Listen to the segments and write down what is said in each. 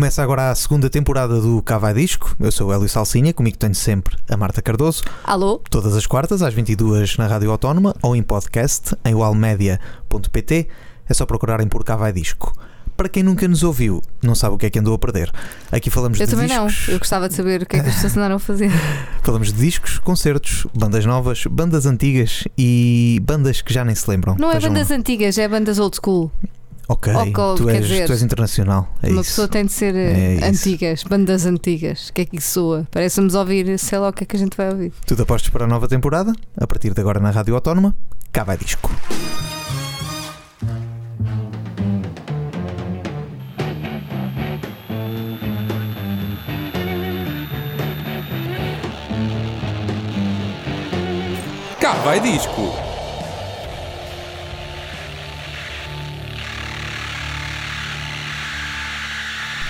Começa agora a segunda temporada do Cava Disco. Eu sou o Hélio Salsinha, comigo tenho sempre a Marta Cardoso. Alô? Todas as quartas, às 22 na Rádio Autónoma ou em podcast em walmedia.pt. É só procurarem por Cava Disco. Para quem nunca nos ouviu, não sabe o que é que andou a perder. Aqui falamos Eu de também discos. não. Eu gostava de saber o que é que as pessoas andaram a fazer. Falamos de discos, concertos, bandas novas, bandas antigas e bandas que já nem se lembram. Não é Vejam bandas antigas, é bandas old school. Ok, tu, és, dizer, tu és internacional. É Uma isso. pessoa tem de ser eh, É isso. antigas, bandas antigas. O que é que isso soa? Parece-nos ouvir, sei lá o que é que a gente vai ouvir. Tudo apostos para a nova temporada, a partir de agora na Rádio Autónoma, cá vai disco. Cá vai disco.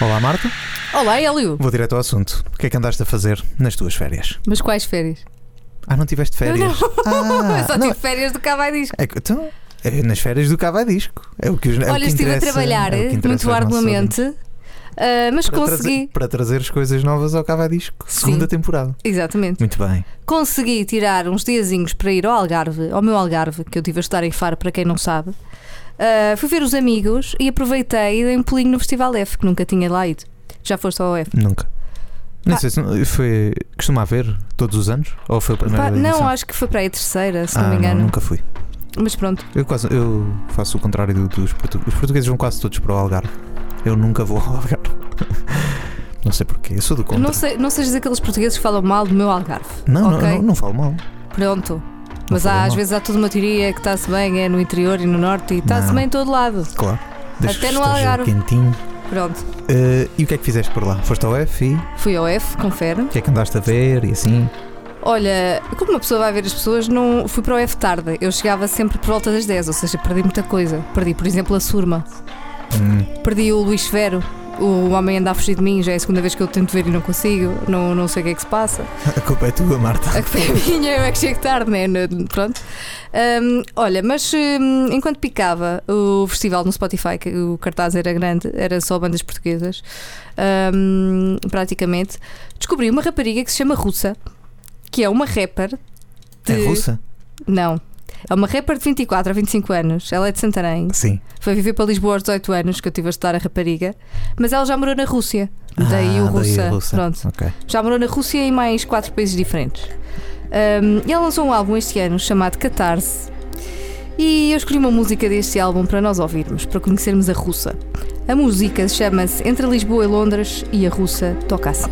Olá Marta, Olá, Hélio! vou direto ao assunto. O que é que andaste a fazer nas tuas férias? Mas quais férias? Ah, não tiveste férias? Ah, Eu só não, tive férias do Cavai Disco. é então, é nas férias do cá vai disco. É o que, os- é Olha, estive a trabalhar é muito arduamente, ah, mas Para consegui. trazer, para trazer as coisas novas ao cá vai disco. Segunda temporada. Exatamente. Muito bem. Consegui tirar uns diazinhos para ir ao Algarve, ao meu Algarve, que eu tive a estudar em Faro, para quem não sabe. Ah, fui ver os amigos e aproveitei e dei um pulinho no Festival F, que nunca tinha lá ido. Já foste ao F? Nunca. Nem Ah. sei se não- foi. Costuma haver todos os anos? Ou foi a primeira Pá, não, acho que foi para aí a terceira, se ah, não me engano. nunca fui. Mas pronto. Eu, quase, eu faço o contrário do- dos portugueses. Os portugueses vão quase todos para o Algarve. Eu nunca vou ao Algarve. não sei porquê. Eu sou do contra. Não, sei, não sejas aqueles portugueses que falam mal do meu Algarve. Não, ok? não, não, não falo mal. Pronto. Mas há, às vezes há toda uma teoria que está-se bem, é no interior e no norte e está-se Não. bem em todo lado. Claro. Desde Até que no esteja Algarve. Quentinho. Pronto. Eh, e o que é que fizeste por lá? Foste ao F e o Fui ao F, confere. que é que andaste a ver e assim? Olha, como uma pessoa vai ver as pessoas, não fui para o F tarde. Eu chegava sempre por volta das 10, ou seja, perdi muita coisa. Perdi, por exemplo, a Surma. Hum, Perdi o Luís Vero. O homem anda a fugir de mim, já é a segunda vez que eu tento ver e não consigo. Não, não sei o que é que se passa. a culpa é tua, Marta. A culpa é minha, eu é que chego tarde, né? Pronto. Hum, olha, mas hum, enquanto picava o festival no Spotify, que o cartaz era grande, era só bandas portuguesas, hum, praticamente, descobri uma rapariga que se chama Russa, que é uma rapper. É de- russa? Não. É uma rapper de 24 a 25 anos. Ela é de Santarém. Sim. Foi viver para Lisboa aos 18 anos, que eu estive a estudar a rapariga. Mas ela já morou na Rússia. Daí Ah, o russa. russa. Pronto. Ok. Já morou na Rússia e mais quatro países diferentes. Um, e ela lançou um álbum este ano chamado Catarse. E eu escolhi uma música deste álbum para nós ouvirmos, para conhecermos a russa. A música chama-se Entre Lisboa e Londres e a russa toca assim.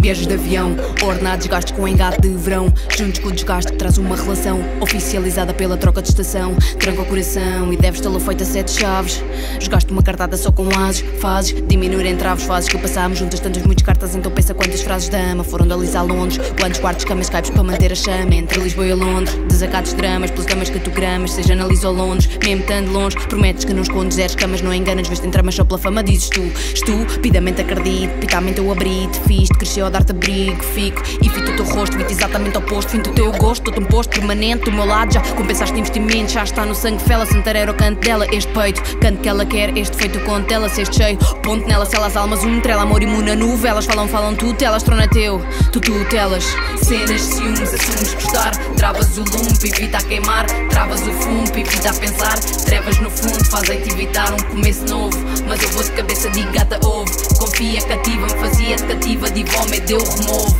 Viagens de avião, ordenados gastos com engate de verão. Juntos com o desgaste traz uma relação oficializada pela troca de estação. Tranca o coração e deves tê-lo feito a sete chaves. Jogaste uma cartada só com ases, fazes diminuir entraves, fases que passámos juntas tantas muitas cartas. Então pensa quantas frases de ama foram de Alice a Londres. Quantos quartos, camas, caipes para manter a chama. Entre Lisboa e Londres, desacatos dramas, pelos camas que tu gramas. Seja na Lisboa ou Londres, mesmo estando longe. Prometes que não escondes, zeros camas, não enganas. Vês-te em tramas só pela fama, dizes tu. Estupidamente acredito, pitamente eu abri, te fiz, te cresceu a dar-te abrigo. Fico e fito o teu rosto, vi exatamente oposto. Finto o teu gosto, dou-te um posto permanente do meu lado. Já compensaste investimento, já está no sangue fela. Santarero, canto dela, este peito, canto que ela quer, este feito conto dela. Se este cheio, ponto nela, se elas almas, um trela, amor imuna nuvem. Elas falam, falam tu, telas, trona teu, tu, tu, telas. Cenas, ciúmes, assumes gostar. Travas o lume, evita a queimar. Travas o fumo, evita a pensar. Trevas no fundo, fazem-te evitar um começo novo. Mas eu vou de cabeça de gata, ouve. Confia, cativa-me, fazia-te cativa, divome, deu removo.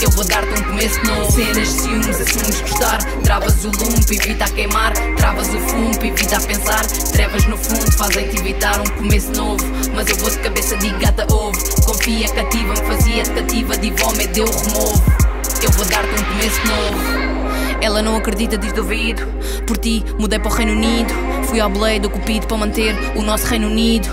Eu vou dar-te um começo novo. Cenas, ciúmes, assumes gostar. Travas o lume, evita a queimar. Travas o fumo, evita a pensar. Trevas no fundo, fazem-te evitar um começo novo. Mas eu vou de cabeça de gata, ouve. Confia, cativa-me, fazia-te cativa Divome, deu removo. Eu vou dar-te um começo novo ela não acredita, diz duvido. Por ti, mudei para o Reino Unido. Fui ao Blade do Cupido para manter o nosso Reino Unido.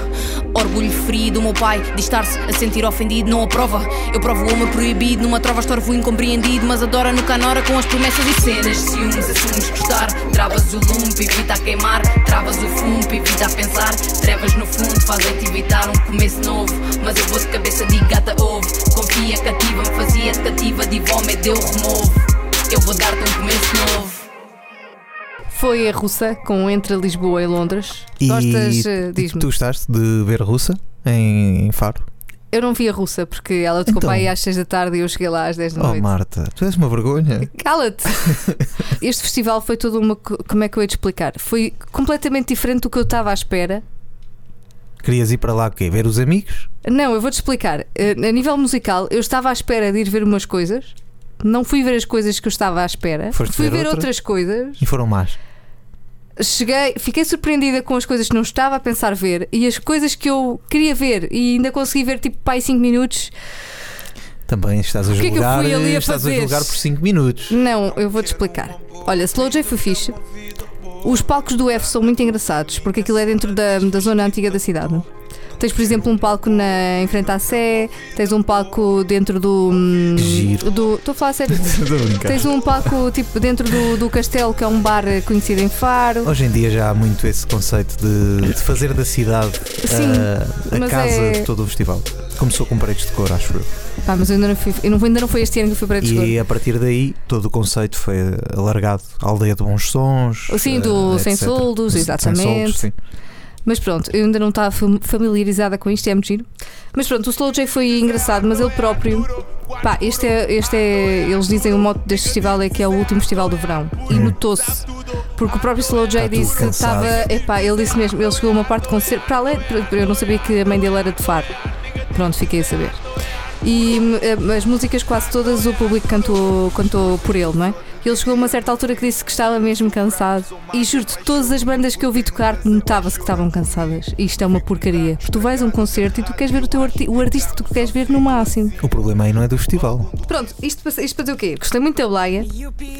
Orgulho ferido, o meu pai diz estar-se a sentir ofendido. Não aprova, eu provo o homem proibido. Numa trova, estorvo incompreendido. Mas adora no canora com as promessas e cenas. Ciúmes, assumes gostar. Travas o lume, evita a queimar. Travas o fumo, evita a pensar. Trevas no fundo, fazem-te evitar um começo novo. Mas eu vou de cabeça de gata, ouve. Confia, cativa-me, fazia-te cativa. Divome, deu removo. Eu vou dar-te um começo novo. Foi a russa com Entre Lisboa e Londres. E Gostas? eh, tu- Diz-me. tu gostaste de ver russa em, em Faro? Eu não vi a russa porque ela tocou Então. para aí às 6 da tarde e eu cheguei lá às 10 da Oh, noite. Marta, tu és uma vergonha. Cala-te! este festival foi todo uma. co- Como é que eu ia te explicar? Foi completamente diferente do que eu estava à espera. Querias ir para lá o quê? Ver os amigos? Não, eu vou-te explicar. Eh, A nível musical, eu estava à espera de ir ver umas coisas. Não fui ver as coisas que eu estava à espera. Foste fui ver ver outra? outras coisas. E foram más. Cheguei, fiquei surpreendida com as coisas que não estava a pensar ver e as coisas que eu queria ver e ainda consegui ver tipo pai 5 minutos. Também estás a que é que eu julgar, fui ali a estás a julgar por 5 minutos. Não, eu vou-te explicar. Olha, Slow J foi fixe. Os palcos do F são muito engraçados porque aquilo é dentro da, da zona antiga da cidade. Tens, por exemplo, um palco na, em frente à Sé, tens um palco dentro do. hum, Giro. do Estou a falar a sério. Estou a brincar. Tens um palco tipo dentro do, do castelo que é um bar conhecido em Faro. Hoje em dia já há muito esse conceito de, de fazer da cidade Sim, a, a mas casa é- de todo o festival. Começou com paredes de cor, acho eu. Pá, mas eu ainda não fui. Eu não, ainda não foi este ano que eu fui para a E a partir daí todo o conceito foi alargado. A aldeia de bons sons. Sim, eh, do etc. Sem Soldos, Sem exatamente. soldos, sim. Mas pronto, eu ainda não estava fam- familiarizada com isto, é muito giro. Mas pronto, o Slow J foi engraçado, mas ele próprio. Pá, este é, este é. Eles dizem o moto deste festival é que é o último festival do verão. E notou-se. Porque o próprio Slow J tudo disse que estava. Epá, ele disse mesmo, ele chegou a uma parte de concerto. Para além, eu não sabia que a mãe dele era de Faro. Pronto, fiquei a saber. E hum, eh, as músicas quase todas o público cantou, cantou por ele, não é? Ele chegou a uma certa altura que disse que estava mesmo cansado. E juro-te, todas as bandas que eu vi tocar notava-se que estavam cansadas. E isto é uma porcaria. Porque tu vais a um concerto e tu queres ver o, teu arti o artista que tu queres ver no máximo. O problema aí não é do festival. Pronto, isto, para- isto para dizer o quê? Gostei muito da Blaia.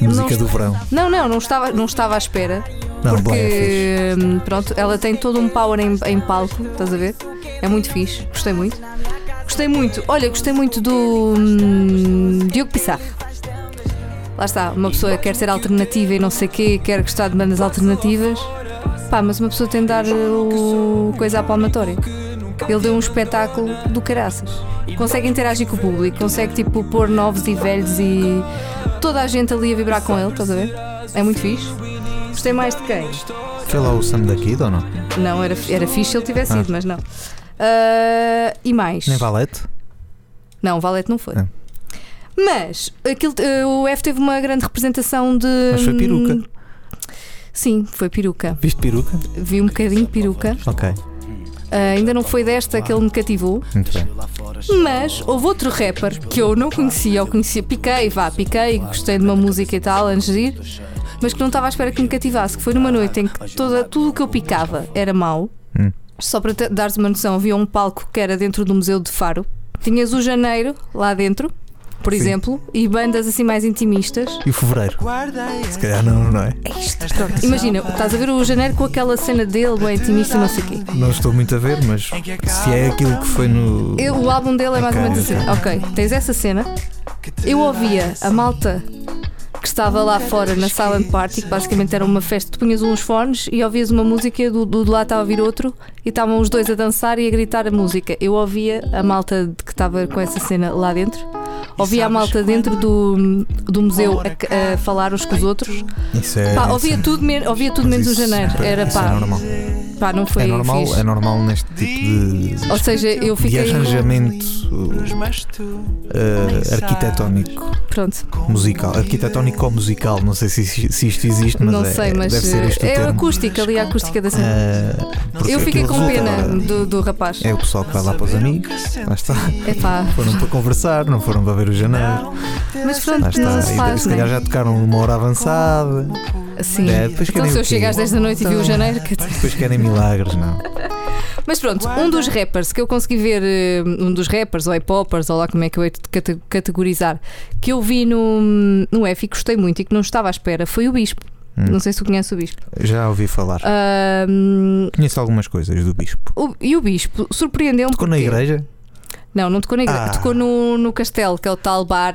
Música do verão. Não, não, não estava, não estava à espera. Não, porque, é hum, pronto, ela tem todo um power em, em palco, estás a ver? É muito fixe, gostei muito. Gostei muito, olha, gostei muito do hum, Diogo Pissarro. Lá está, uma pessoa quer ser alternativa e não sei o quê, quer gostar de bandas alternativas. Pá, mas uma pessoa tem de dar o coisa à palmatória. Ele deu um espetáculo do caraças. Consegue interagir com o público, consegue tipo pôr novos e velhos e toda a gente ali a vibrar com ele, estás a ver? É muito fixe. Gostei mais de quem? Foi lá o Sam da Kid ou não? Não, era, era fixe se ele tivesse Ah. ido, mas não. Ah, e mais? Nem Valete? Não, Valete não foi. Ah. Mas aquilo, o F teve uma grande representação de. Mas foi peruca. Sim, foi peruca. Viste peruca? Vi um bocadinho peruca. Ok, Ah, ainda não foi desta que ele me cativou. muito bem. Mas houve outro rapper que eu não conhecia, ou conhecia, piquei, vá, piquei, gostei de uma música e tal antes de ir, mas que não estava à espera que me cativasse, que foi numa noite em que toda, tudo o que eu picava era mau. Só para te dares uma noção, havia um palco que era dentro do Museu de Faro. Tinhas o Janeiro lá dentro, por Sim. exemplo, e bandas assim mais intimistas. E o Fevereiro? Se calhar não, não é? Pronto, imagina, estás a ver o Janeiro com aquela cena dele, bem intimista, e não sei o quê. Não estou muito a ver, mas se é aquilo que foi no. Eu- o álbum dele é mais ou menos assim. Ok, tens essa cena. Eu ouvia a malta que estava lá fora na Silent Party, que basicamente era uma festa. Tu punhas uns fones e ouvias uma música, do, do, de lá estava a vir outro, e estavam os dois a dançar e a gritar a música. Eu ouvia a malta que estava com essa cena lá dentro. Ouvia a malta dentro do, do museu a, a falar uns com os outros. Isso é. Pá, ouvia tudo, men- ouvia tudo menos o isso- janeiro. Era isso é pá, normal. Pá, não foi é normal, fixe. é normal neste tipo de, Ou seja, eu de fiquei. arranjamento uh, arquitetónico Pronto. musical. Arquitetónico ou musical, não sei se, se isto existe, mas não é, sei, mas deve ser este o é a termo. acústica ali, a acústica da cena. Uh, Eu fiquei com pena do, do rapaz. É o pessoal que vai lá para os amigos, lá está. Epá, Foram para conversar, não foram para ver o janeiro. mas pronto, Lá está. não se E faz, se calhar já tocaram numa hora avançada. Sim. É, depois então se eu chego às 10 da noite e vi o janeiro. dizer- Depois querem milagres, não. Mas pronto, um dos rappers que eu consegui ver, eh, um dos rappers ou hip-hoppers, ou lá como é que eu hei de cate- categorizar, que eu vi no, no F e gostei muito e que não estava à espera, foi o Bispo. Hum. Não sei se tu conheces o Bispo. Já ouvi falar. Conheço algumas coisas do bispo. o- e o Bispo surpreendeu-me. Tocou na porque- igreja? Não, não tocou na igreja. Ah. Tocou no, no castelo, que é o tal bar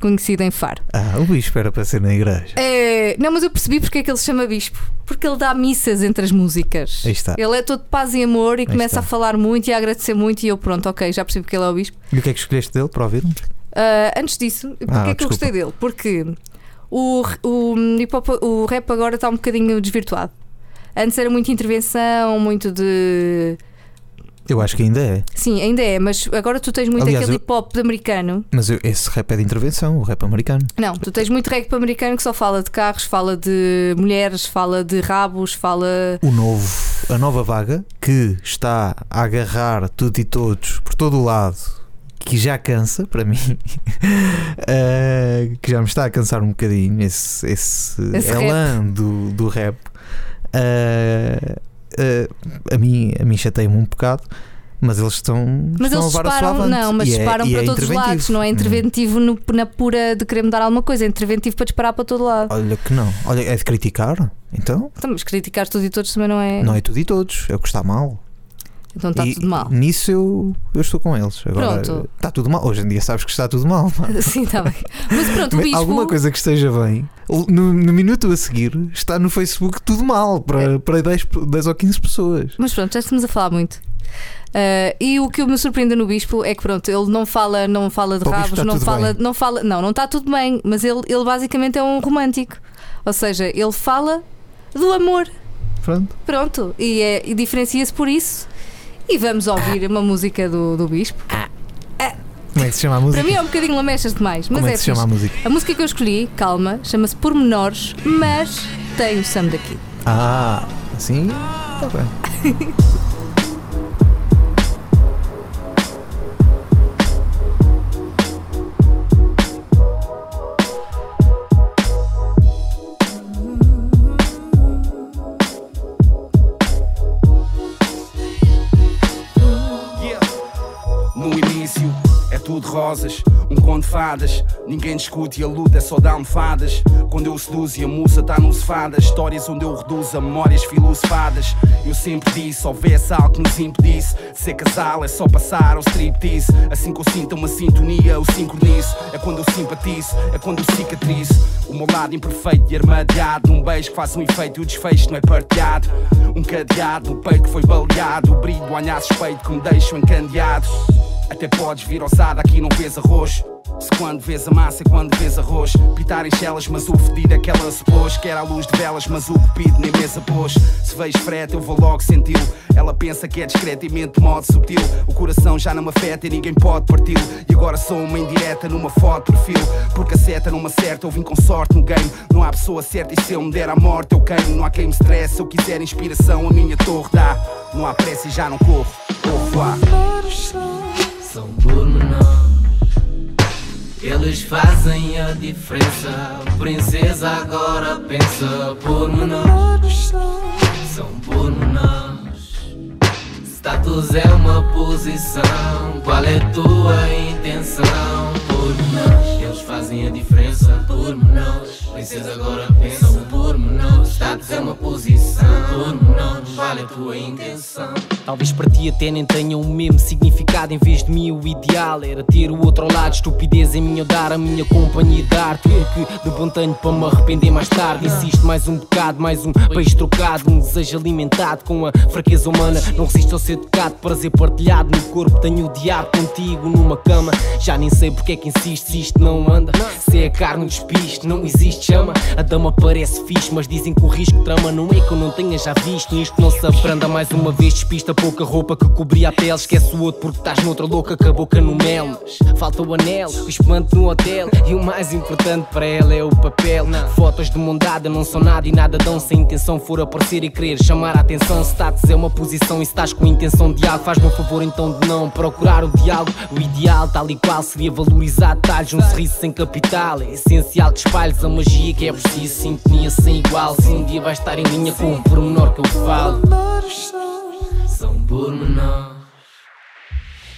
conhecido em Faro. Ah, o bispo era para ser na igreja. É, não, mas eu percebi porque é que ele se chama Bispo. Porque ele dá missas entre as músicas. Aí está. Ele é todo paz e amor e começa está. a falar muito e a agradecer muito. E eu, pronto, ok, já percebi que ele é o Bispo. E o que é que escolheste dele para ouvirmos? Ah, antes disso, porque Ah, é que eu desculpa. gostei dele? Porque o, o, hop- o rap agora está um bocadinho desvirtuado. Antes era muita intervenção, muito de Eu acho que ainda é. Sim, ainda é, mas agora tu tens muito Aliás, aquele eu- hip hop de americano. Mas eu- esse rap é de intervenção, o rap americano. Não, tu tens muito rap americano que só fala de carros, fala de mulheres, fala de rabos, fala. O novo, a nova vaga que está a agarrar tudo e todos por todo o lado, que já cansa para mim, eh, que já me está a cansar um bocadinho esse, esse, Esse elan do, do rap. eh, eh, a mim, a mim chateia-me um bocado. Mas eles estão, Mas estão eles a disparam, não, mas E é- disparam e para é todos os lados, não é Hum. interventivo no- na pura de querer mudar alguma coisa, é interventivo para disparar para todo lado. Olha que não. Olha, é de criticar. Então, Então, mas criticar tudo e todos também não é. não é tudo e todos. É o que está mal. Então está E tudo mal. Nisso eu, eu estou com eles. Agora, Pronto. está tudo mal. Hoje em dia sabes que está tudo mal. Sim, está bem. Mas pronto, o bispo. Alguma coisa que esteja bem, no, no minuto a seguir, está no Facebook tudo mal para, É. para 10, pe- 10 ou 15 pessoas. Mas pronto, já estamos a falar muito. Ah, e o que me surpreende no Bispo é que pronto, ele não fala, não fala de rabos, está não fala, bem. não fala, não, não está tudo bem, mas ele, ele basicamente é um romântico. Ou seja, ele fala do amor. Pronto. Pronto, e, é- e diferencia-se por isso. E vamos ouvir uma música do, do Bispo. Como é que se chama a música? Para mim é um bocadinho lamechas demais, mas Como é é, que se chama a música? A música que eu escolhi, calma, chama-se Pormenores, mas tem o Sam daqui. Ah, assim? Está bem. No início é tudo rosas, um conto de fadas. Ninguém discute e a luta é só de almofadas. Quando eu seduzo e a musa tá no sofada. Histórias onde eu reduzo a memórias filosofadas. Eu sempre disse: houvesse algo que nos impedisse. Ser casal é só passar ao striptease. Assim que eu sinto uma sintonia, eu sincronizo. É quando eu simpatizo, é quando eu cicatrizo. O meu lado imperfeito e armadeado. Num beijo que faz um efeito e o desfecho não é partilhado. Um cadeado no peito que foi baleado. O brilho, olhar suspeito que me deixa encandeado. Até podes vir ousada, aqui não vês arroz. Se quando vês a massa é quando vês arroz. Pitar em chelas, mas o fedido é que ela se pôs. Quer à luz de velas, mas o cupido nem mesa pôs. Se vejo frete, eu vou logo senti-lo. Ela pensa que é discreto e mente de modo subtil. O coração já não me afeta e ninguém pode parti-lo. E agora sou uma indireta numa foto perfil. Porque a seta não me acerta, eu vim com sorte no game. Não há pessoa certa e se eu me der a morte, eu queimo. Não há quem me estresse, se eu quiser inspiração, a minha torre dá. Não há pressa e já não corro. Au revoir. São pormenores. Eles fazem a diferença. Princesa agora pensa pormenores. São pormenores. Status é uma posição. Qual é tua intenção? Pormenores. Eles fazem a diferença. Pormenores. Princesa agora pensa pormenores. Status é uma posição. Pormenores. Qual é a tua intenção? Talvez para ti até nem tenha o mesmo significado Em vez de mim o ideal era ter o outro lado Estupidez em mim dar a minha companhia e dar Tudo que de bom tenho para me arrepender mais tarde Insisto mais um bocado, mais um peixe trocado Um desejo alimentado com a fraqueza humana Não resisto ao ser tocado, prazer partilhado No corpo tenho o diabo contigo numa cama Já nem sei porque é que insiste se isto não anda. Se a carne despiste, não existe chama. A dama parece fixe, mas dizem que o risco trama. Não é que eu não tenha já visto Nisto não se aprenda. Mais uma vez Despista pouca roupa que cobria a pele. Esquece o outro porque estás noutra louca com a boca no mel. Mas falta o anel, o espante no hotel. E o mais importante para ela é o papel. Fotos de mão dada não são nada e nada dão. Se a intenção for aparecer e querer chamar a atenção Status é uma posição. E se estás com intenção de algo Faz-me um favor então de não procurar o diálogo. O ideal tal e qual seria valorizar detalhes. Um sorriso sem capital É essencial que espalhes a magia que é preciso Sintonia sem igual Se um dia vais estar em linha com o pormenor que eu falo são pormenores.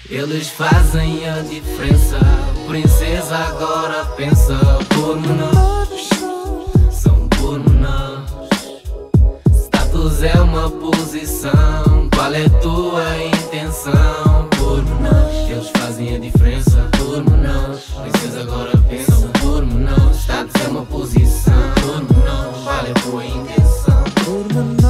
Eles fazem a diferença. Princesa agora pensa pormenores. São pormenores. Status é uma posição. Qual é tua intenção? Pormenores. Eles fazem a diferença. Pormenores. Princesa agora pensa pormenores. Status é uma posição. Pormenores. Qual é a tua intenção? Pormenores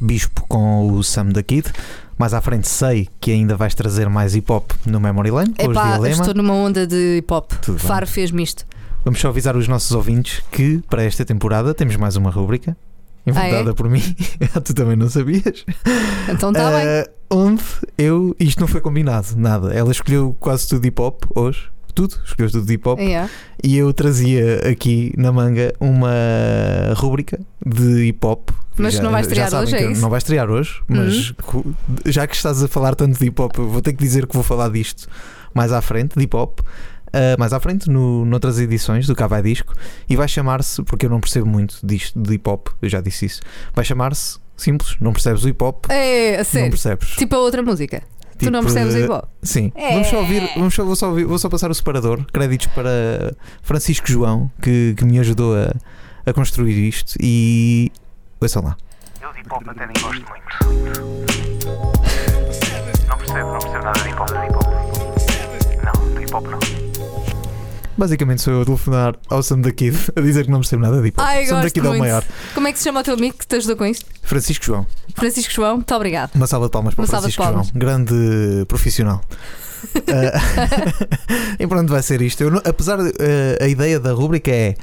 Bispo com o Sam da Kid. Mais à frente sei que ainda vais trazer mais hip hop no Memory Lane Epá, estou numa onda de hip hop. Tudo bem. Faro fez-me isto. Vamos só avisar os nossos ouvintes que para esta temporada temos mais uma rúbrica. Inventada Ah, é? por mim. tu também não sabias. Então está bem. Ah, Onde eu. Isto não foi combinado, nada. Ela escolheu quase tudo hip hop hoje. Tudo, escolheu tudo hip hop. Yeah. E eu trazia aqui na manga uma rúbrica de hip hop. Mas não vai estrear hoje, é isso? Uhum. Não vai estrear hoje, mas co- já que estás a falar tanto de hip hop, vou ter que dizer que vou falar disto mais à frente, de hip hop. ah, mais à frente, no, noutras edições do Cá Vai Disco, e vai chamar-se, porque eu não percebo muito disto de hip hop, eu já disse isso, vai chamar-se simples, não percebes o hip hop, É, a não percebes. Tipo a outra música. Tu não Tipo, percebes eh, hip hop? Sim. É. Vamos só ouvir, vamos só, vou, só ouvir- vou só passar o separador. Créditos para Francisco João, que, que me ajudou a, a construir isto. E. Ouçam lá. Eu de hip hop até nem gosto muito. Não percebo, não percebo nada de hop, de hip hop. Não, de hip hop não. Basicamente sou eu a telefonar ao Sam da Kid a dizer que não percebo nada de hip hop. Ai, Sam da gosto Kid é o muito. maior. Como é que se chama o teu amigo que te ajudou com isto? Francisco João. Francisco João, muito obrigado. Uma salva de palmas para Uma salva de Francisco João. palmas. Grande profissional. Ah, e pronto, vai ser isto. Eu não- apesar de. ah, a ideia da rúbrica é.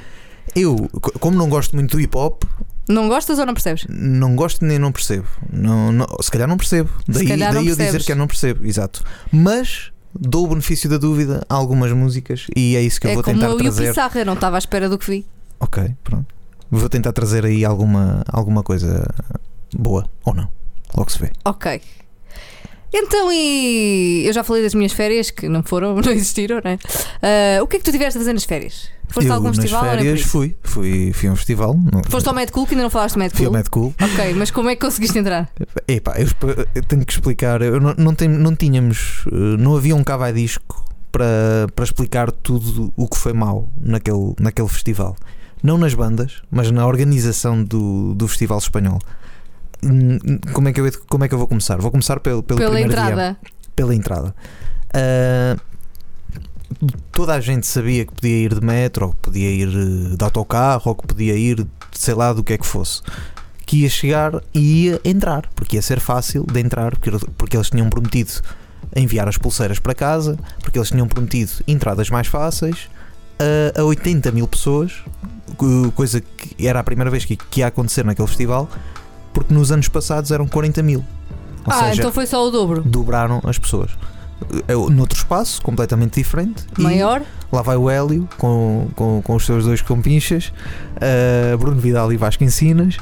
Eu, co- como não gosto muito do hip hop, Não gostas ou não percebes? não gosto nem não percebo. Não, não- se calhar não percebo. Daí, calhar não daí eu dizer percebes. que eu não percebo, exato. Mas dou o benefício da dúvida a algumas músicas e é isso que eu é vou como tentar eu e o trazer. Pissarra, eu não estava à espera do que vi. Ok, pronto. Vou tentar trazer aí alguma, alguma coisa boa ou não. Logo se vê. Ok. Então, e eu já falei das minhas férias, que não foram, não existiram, não é? Ah, o que é que tu tiveste a fazer nas férias? Foste eu a algum nas festival férias fui, fui, fui a um festival. Foste ao Mad Cool, que ainda não falaste do Mad fui Cool. ao Mad Cool. Ok, mas como é que conseguiste entrar? Epá, eu, eu tenho que explicar. Eu não, não, não tínhamos. eh, Não havia um cavai disco para, para explicar tudo o que foi mau naquele, naquele festival. Não nas bandas, mas na organização do, do festival espanhol. Hum, Como é, que eu, como é que eu vou começar? Vou começar pelo, pelo Pela primeiro dia entrada. pela entrada. Ah, toda a gente sabia que podia ir de metro, ou que podia ir eh, de autocarro, ou que podia ir sei lá do que é que fosse. Que ia chegar e ia entrar, porque ia ser fácil de entrar, porque, porque eles tinham prometido enviar as pulseiras para casa, porque eles tinham prometido entradas mais fáceis a, a 80 mil pessoas, co- coisa que era a primeira vez que, que ia acontecer naquele festival, porque nos anos passados eram 40 mil. Ou ah, seja, então foi só o dobro. dobraram as pessoas. É noutro espaço, completamente diferente. Maior? lá vai o Hélio com, com, com os seus dois compinchas, uh, Bruno Vidal e Vasco Ensinas,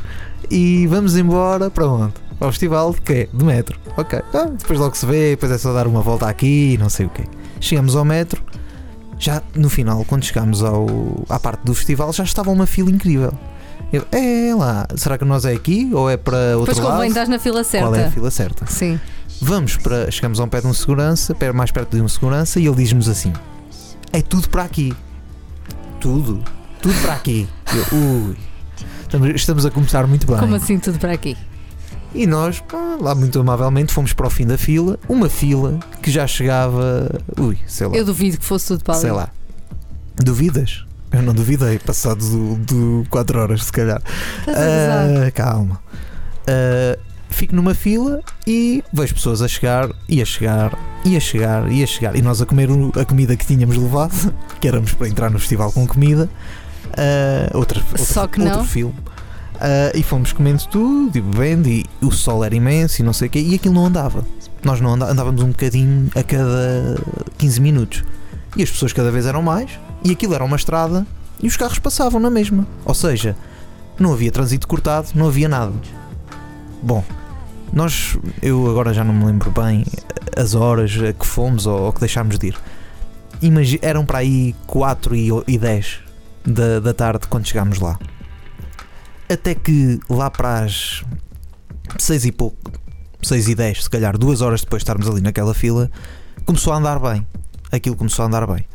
e vamos embora para onde? Ao festival de quê? De metro. Ok. Ah, depois logo se vê, depois é só dar uma volta aqui e não sei o quê. Chegamos ao metro, já no final, quando chegámos ao, à parte do festival, já estava uma fila incrível. Eu, é lá, será que nós é aqui ou é para outro Depois lado? estás na fila certa. Qual é a fila certa? Sim. Vamos para. Chegamos a um pé de um segurança, mais perto de um segurança, e ele diz-nos assim: É tudo para aqui. Tudo. Tudo para aqui. Eu, ui. Estamos, estamos a começar muito bem. Como assim tudo para aqui? E nós, lá muito amavelmente, fomos para o fim da fila. Uma fila que já chegava. Ui, sei lá. Eu duvido que fosse tudo para ali. sei lá. Duvidas? Eu não duvidei, passado do 4 horas, se calhar. Ah, calma. Ah, fico numa fila e vejo pessoas a chegar, e a chegar, e a chegar, e a chegar. E nós a comer a comida que tínhamos levado, que éramos para entrar no festival com comida. Ah, outra, outra- Só que outro não. filme. Ah, e fomos comendo tudo, e bebendo, e o sol era imenso e não sei o quê, e aquilo não andava. Nós não andá- andávamos um bocadinho a cada 15 minutos. E as pessoas cada vez eram mais, e aquilo era uma estrada, e os carros passavam na mesma. Ou seja, não havia trânsito cortado, não havia nada. Bom, nós, eu agora já não me lembro bem as horas a que fomos ou, ou que deixámos de ir. Imagi eram para aí 4 e, e 10 da, da tarde quando chegámos lá. Até que lá para as 6 e pouco, 6 e 10, se calhar, duas horas depois de estarmos ali naquela fila, começou a andar bem. Aquilo começou a andar bem.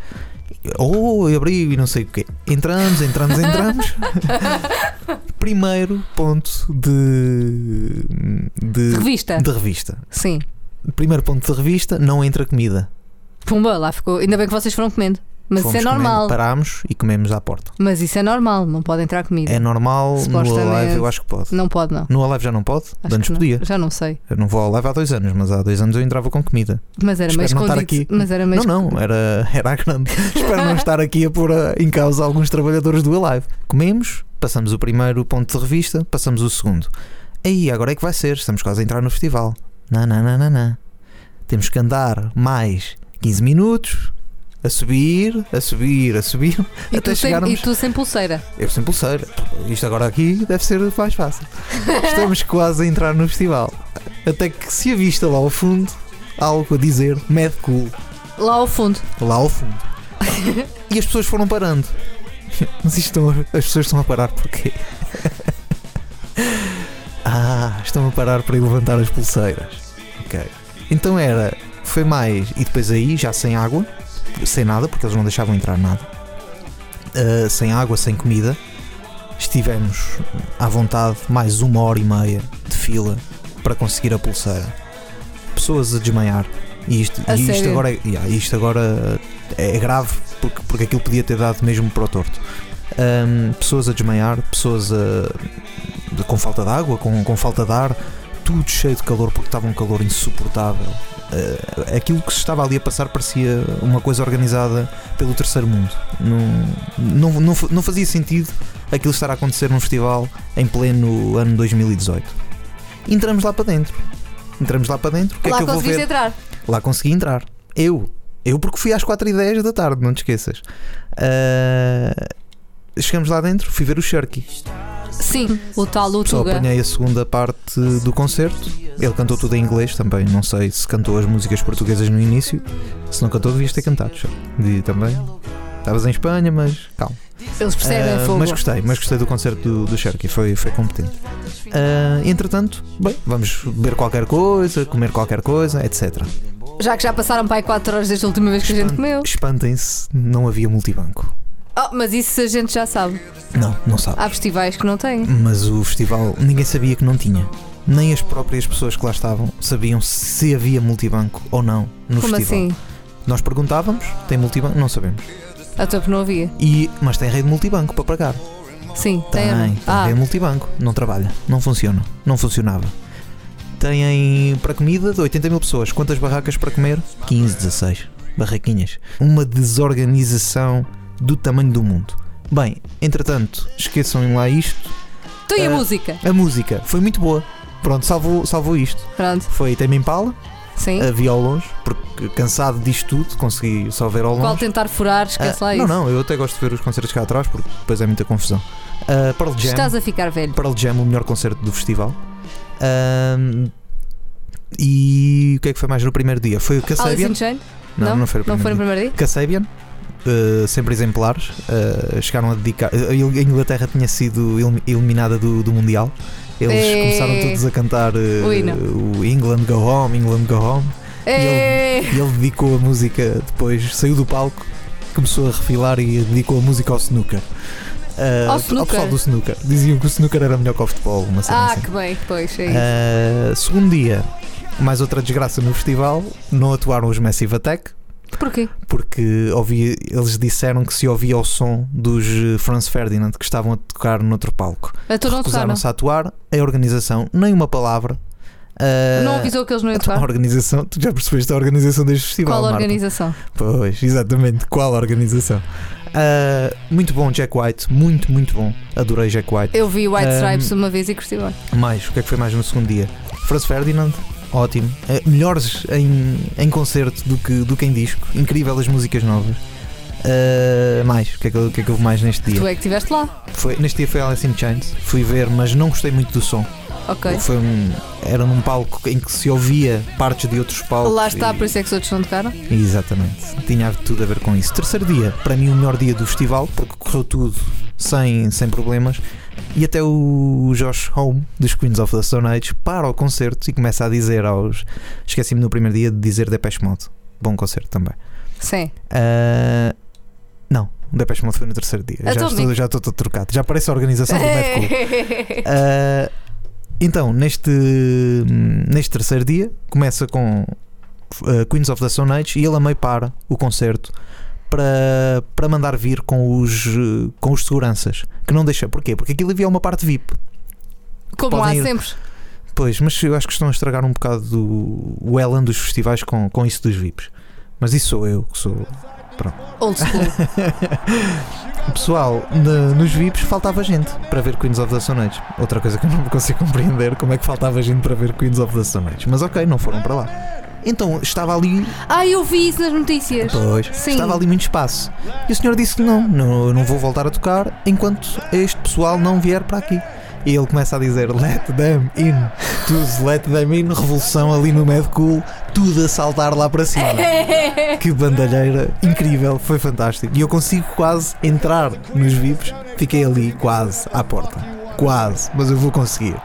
Oh, abriu e não sei o quê. Entramos, entramos, entramos. Primeiro ponto de, de, Revista. de revista. Sim. Primeiro ponto de revista, não entra comida. Pumba, lá ficou. Ainda bem que vocês foram comendo. Mas Fomos isso é comendo, normal. Parámos e comemos à porta. Mas isso é normal, não pode entrar comida. É normal no. Alive, eu acho que pode. Não pode, não. No Alive já não pode? Acho Antes podia. Já não sei. Eu não vou ao Alive há dois anos, mas há dois anos eu entrava com comida. Mas era estar escondido. aqui. Mas era meio Não, não, era, era grande. Espero não estar aqui a pôr a- em causa alguns trabalhadores do Alive. Comemos, passamos o primeiro ponto de revista, passamos o segundo. Aí, agora é que vai ser, estamos quase a entrar no festival. Não, não, não, não, não. Temos que andar mais 15 minutos, a subir, a subir, a subir, E até sem, chegarmos. e tu sem pulseira. Eu sem pulseira. Isto agora aqui deve ser mais fácil. Estamos quase a entrar no festival. Até que se avista lá ao fundo algo a dizer Mad Cool. Lá ao fundo. Lá ao fundo. e as pessoas foram parando. Mas estão as pessoas estão a parar porquê? ah, estão a parar para ir levantar as pulseiras. Ok. Então era. Foi mais. E depois aí, já sem água, sem nada, porque eles não deixavam entrar nada. Ah, sem água, sem comida. Estivemos à vontade mais uma hora e meia de fila para conseguir a pulseira. Pessoas a desmaiar. E isto, A e isto agora, é- yeah, isto agora é grave porque, porque aquilo podia ter dado mesmo para o torto. Ahm, pessoas a desmaiar, pessoas a- com falta de água, com, com falta de ar, tudo cheio de calor porque estava um calor insuportável. Ah, aquilo que se estava ali a passar parecia uma coisa organizada pelo terceiro mundo. Não, não, não, não fazia sentido aquilo estar a acontecer num festival em pleno ano 2018. Entramos lá para dentro. Entramos lá para dentro. Que é lá que eu vou ver? entrar. Lá consegui entrar. Eu. Eu porque fui às 4 e 10 da tarde, não te esqueças. Ah, chegamos lá dentro, fui ver o Sharky. Sim, o tal Só Lutuga. apanhei a segunda parte do concerto. Ele cantou tudo em inglês também. Não sei se cantou as músicas portuguesas no início. Se não cantou, devias ter cantado. De, também. Estavas em Espanha, mas calma. Eles percebem Ah, fogo. mas gostei, mas gostei do concerto do, do Sharky, foi, foi competente. Ah, entretanto, bem, vamos beber qualquer coisa, comer qualquer coisa, etc. Já que já passaram para aí 4 horas desde a última vez que a gente comeu. Espantem-se, não havia multibanco. Oh, mas isso a gente já sabe. Não, não sabe. Há festivais que não têm. Mas o festival ninguém sabia que não tinha. Nem as próprias pessoas que lá estavam sabiam se havia multibanco ou não no Como festival. assim? Nós perguntávamos, tem multibanco? Não sabemos. A tua que não havia. E, mas tem rede multibanco para pagar. Sim, Tem, tem. tem ah, rede multibanco. Não trabalha, não funciona. Não funcionava. Têm para comida de 80 mil pessoas. Quantas barracas para comer? 15, 16 barraquinhas. Uma desorganização do tamanho do mundo. Bem, entretanto, esqueçam lá isto. então e a Ah, música? A música foi muito boa. Pronto, salvou, salvou isto. Pronto, Foi Tame Impala, sim. havia ao longe, porque cansado disto tudo, consegui só ver ao longe. Qual tentar furar, esquece Ah, lá não, isso. não, eu até gosto de ver os concertos cá atrás, porque depois é muita confusão. Uh, Pearl Jam, Estás a ficar velho. Pearl Jam, o melhor concerto do festival. Ahm, e o que é que foi mais no primeiro dia? Foi o Kasabian? Chains? Não, não, foi o Não primeiro foi no dia. primeiro dia? Kasabian, uh, sempre exemplares, uh, chegaram a dedicar. A Inglaterra tinha sido elim- eliminada do, do Mundial. Eles começaram todos a cantar O o England Go Home, England Go Home. E ele dedicou a música depois, saiu do palco, começou a refilar e dedicou a música ao snooker. Uh, Ao snooker? pessoal do snooker. Diziam que o snooker era melhor que o futebol, uma Ah, assim. que bem, pois, é isso. Uh, segundo dia, mais outra desgraça no festival, não atuaram os Massive Attack, Porquê? porque ouvi, eles disseram que se ouvia o som dos eh, Franz Ferdinand que estavam a tocar noutro palco. A não tocaram? Recusaram-se a atuar, a organização, nem uma palavra. Uh, Não avisou que eles não iam a tocar? organização, tu já percebeste a organização deste festival, Qual Marta? organização? Pois, exatamente. Qual organização? Ah, muito bom, Jack White. Muito, muito bom. Adorei Jack White. Eu vi White Um, Stripes uma vez e curti bem. Mais, o que é que foi mais no segundo dia? Franz Ferdinand, ótimo. Eh, melhores em, em concerto do que, do que em disco. Incrível as músicas novas. Ah, mais, o que, é que, o que é que houve mais neste dia? Tu é que estiveste lá. Foi, neste dia foi Alice in Chains. Fui ver, mas não gostei muito do som. Ok. Foi um, era num palco em que se ouvia partes de outros palcos. Lá está, e- por isso é que os outros não tocaram. Exatamente, tinha tudo a ver com isso. Terceiro dia, para mim, o melhor dia do festival, porque correu tudo sem, sem problemas. E até o Josh Home, dos Queens of the Stone Age, para o concerto e começa a dizer aos. Esqueci-me no primeiro dia de dizer Depeche Mode. Bom concerto também. Sim. Ah, não, Depeche Mode foi no terceiro dia. Já estou, já estou todo trocado. Já parece a organização do Mad. Ah, então, neste, neste terceiro dia, começa com uh, Queens of the Stone Age e ele a meio para o concerto para, para mandar vir com os, com os seguranças. Que não deixa. Porquê? Porque aquilo havia uma parte VIP. Como há ir- sempre. Pois, mas eu acho que estão a estragar um bocado do, o elan dos festivais com, com isso dos VIPs. Mas isso sou eu que sou. Old school. Pessoal, na- nos VIPs faltava gente para ver Queens of the Stone Age. Outra coisa que eu não consigo compreender como é que faltava gente para ver Queens of the Stone Age. Mas ok, não foram para lá. Então estava ali, ah, eu vi isso nas notícias. pois, Sim. estava ali muito espaço. E o senhor disse que não, não, não vou voltar a tocar enquanto este pessoal não vier para aqui. E ele começa a dizer Let them in, tudo let them in, revolução ali no Mad Cool, tudo a saltar lá para cima. Que bandalheira incrível, foi fantástico. E eu consigo quase entrar nos VIPs, fiquei ali quase à porta. Quase, mas eu vou conseguir.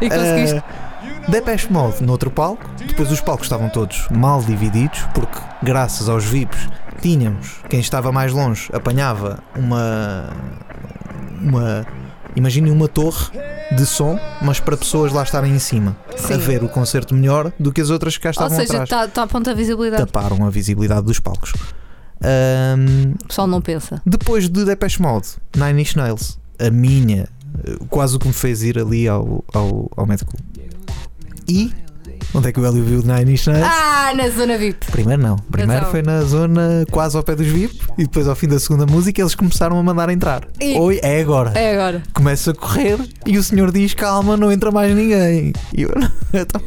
E conseguiste. Uh, Depeche Mode no outro palco, depois os palcos estavam todos mal divididos, porque graças aos VIPs tínhamos quem estava mais longe apanhava uma. uma. imagine uma torre de som, mas para pessoas lá estarem em cima Sim. a ver o concerto melhor do que as outras que cá Ou estavam seja, atrás. está tá a ponta a visibilidade. Taparam a visibilidade dos palcos. Ahm, O pessoal não pensa. depois de Depeche Mode, Nine Inch Nails, a minha, eh, quase o que me fez ir ali ao, ao, ao Cool. E onde é que o Hélio viu Nine Inch Nails? Ah, na zona VIP. Primeiro não, primeiro Então. foi na zona quase ao pé dos VIP e depois ao fim da segunda música eles começaram a mandar entrar. E- Oi, é agora. É agora. Começa a correr e o senhor diz: Calma, não entra mais ninguém. E eu, então,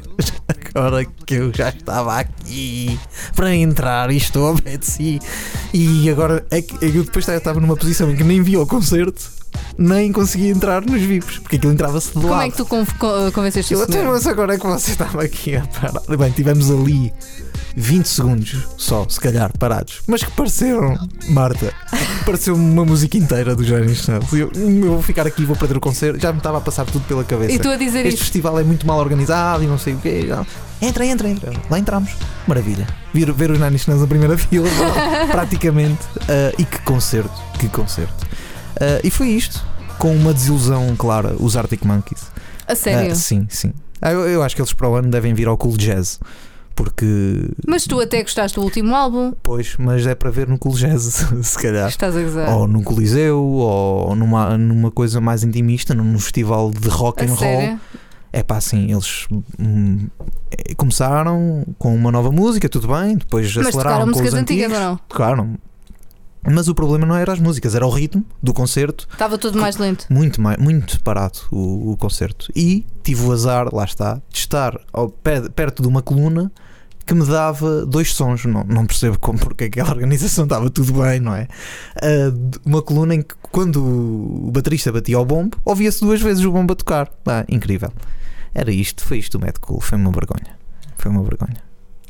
agora que eu já estava aqui para entrar e estou ao pé de si. E agora é que eu depois estava numa posição em que nem via o concerto, nem conseguia entrar nos VIPs, porque aquilo entrava-se de Como lado. é que tu con- con- convenceste Eu até senhor? mas agora é que você estava aqui a parar. Bem, tivemos ali 20 segundos só, se calhar, parados. Mas que pareceram, Marta, pareceu uma música inteira do Janis Snells. Eu, eu vou ficar aqui, vou perder o concerto. Já me estava a passar tudo pela cabeça. E tu a dizer Este isto? festival é muito mal organizado e não sei o quê. Não. Entra, entra, entra. Lá entramos. Maravilha. Ver, ver os Nails na primeira fila, praticamente. Ah, e que concerto, que concerto. Ah, e foi isto, com uma desilusão clara, os Arctic Monkeys. A sério? Ah, sim, sim. Ah, eu, eu acho que eles para o ano devem vir ao Cool Jazz. Porque, Mas tu até gostaste do último álbum. pois, mas é para ver no Cool Jazz, se calhar. Estás a gozar. Ou num Coliseu, ou numa, numa coisa mais intimista, num festival de rock a and roll. sério? É pá, assim, eles hum, começaram com uma nova música, tudo bem, depois Mas aceleraram tocaram com os músicas antigas antigos. ou não? Tocaram. Mas o problema não era as músicas, era o ritmo do concerto Estava tudo mais lento. muito, mais, muito parado o, o concerto. E tive o azar, lá está, de estar ao pé- perto de uma coluna que me dava dois sons. Não, não percebo como, porque aquela organização estava tudo bem, não é? De- uma coluna em que, quando o baterista batia ao bombo, ouvia-se duas vezes o bombo a tocar. Ah, incrível. Era isto, foi isto o Mad Cool. Foi uma vergonha. Foi uma vergonha.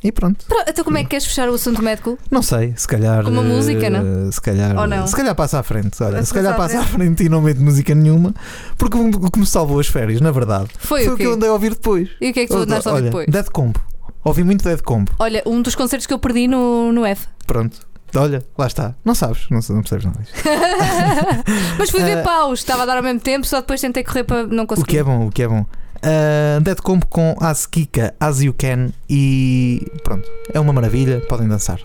E pronto. Pro- Então como é que queres fechar o assunto médico? Não sei, se calhar. Com uma música, eh, não? Se calhar. Ou não? Se calhar passa à frente. Olha, se calhar passa à frente e não meto música nenhuma. Porque o o que me salvou as férias, na verdade, Foi, foi o o que eu andei a ouvir depois. E o que é que tu andaste a ouvir depois? Dead Combo. Ouvi muito Dead Combo. Olha, um dos concertos que eu perdi no, no F. Pronto. Olha, lá está. Não sabes, não, não percebes nada disso. Mas fui ver Ah. paus, estava a dar ao mesmo tempo, só depois tentei correr para não O conseguir. que é bom, o que é bom. Ah, Dead Combo com As Kika, As You Can e pronto. É uma maravilha, podem dançar.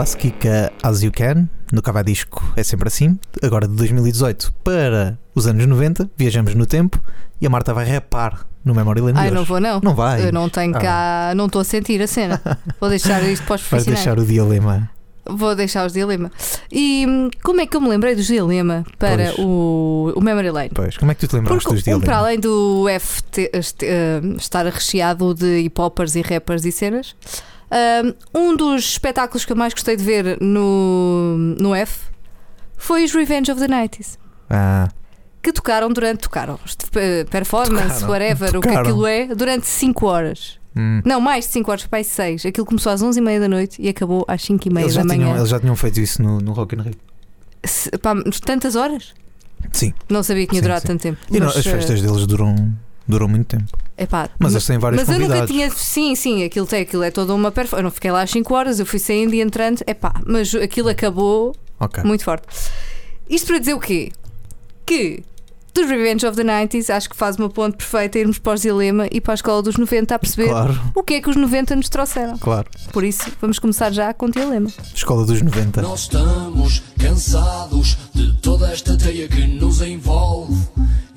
Askika As You Can, no Cava Disco é sempre assim. Agora de 2018 para os anos 90, viajamos no tempo e a Marta vai repar no Memory Lane. de Ai, não vou, não. Não vai. Eu não tenho Ah. cá, não estou a sentir a cena. Vou deixar isto para os profissionais. deixar o dilema. Vou deixar os dilema. E hum, como é que eu me lembrei dos dilema para Pois. o, o Memory Lane? Pois, como é que tu te lembraste Porque dos um, dilema? para além do F te- este, eh, estar recheado de hip hoppers e rappers e cenas, um dos espetáculos que eu mais gostei de ver no, no F foi os Revenge of the 90s. Ah, Que tocaram durante. Tocaram. eh, Performance, Tocaram. whatever, o que Tocaram. aquilo é, durante 5 horas. hum. Não, mais de 5 horas, para 6. Aquilo começou às 11h30 da noite e acabou às 5h30 Eles, da manhã. tinham, eles já tinham feito isso no, no Rock in Rio. Se- pá, tantas horas? Sim. Não sabia que tinha Sim, durado sim. tanto tempo. E não, Mas, as festas deles duram, duram muito tempo. epá, Mas eles têm vários mas eu nunca tinha. Sim, sim, aquilo tem, aquilo é toda uma performance. Eu não fiquei lá às 5 horas, eu fui saindo e entrando. Epá, mas aquilo acabou Ok. muito forte. Isto para dizer o quê? Que dos Revenge of the 90s acho que faz uma ponte perfeita irmos para os Dilema e para a escola dos 90 a perceber Claro, o que é que os 90 nos trouxeram. claro. Por isso, vamos começar já com o Dilema. Escola dos 90. Nós estamos cansados de toda esta teia que nos envolve.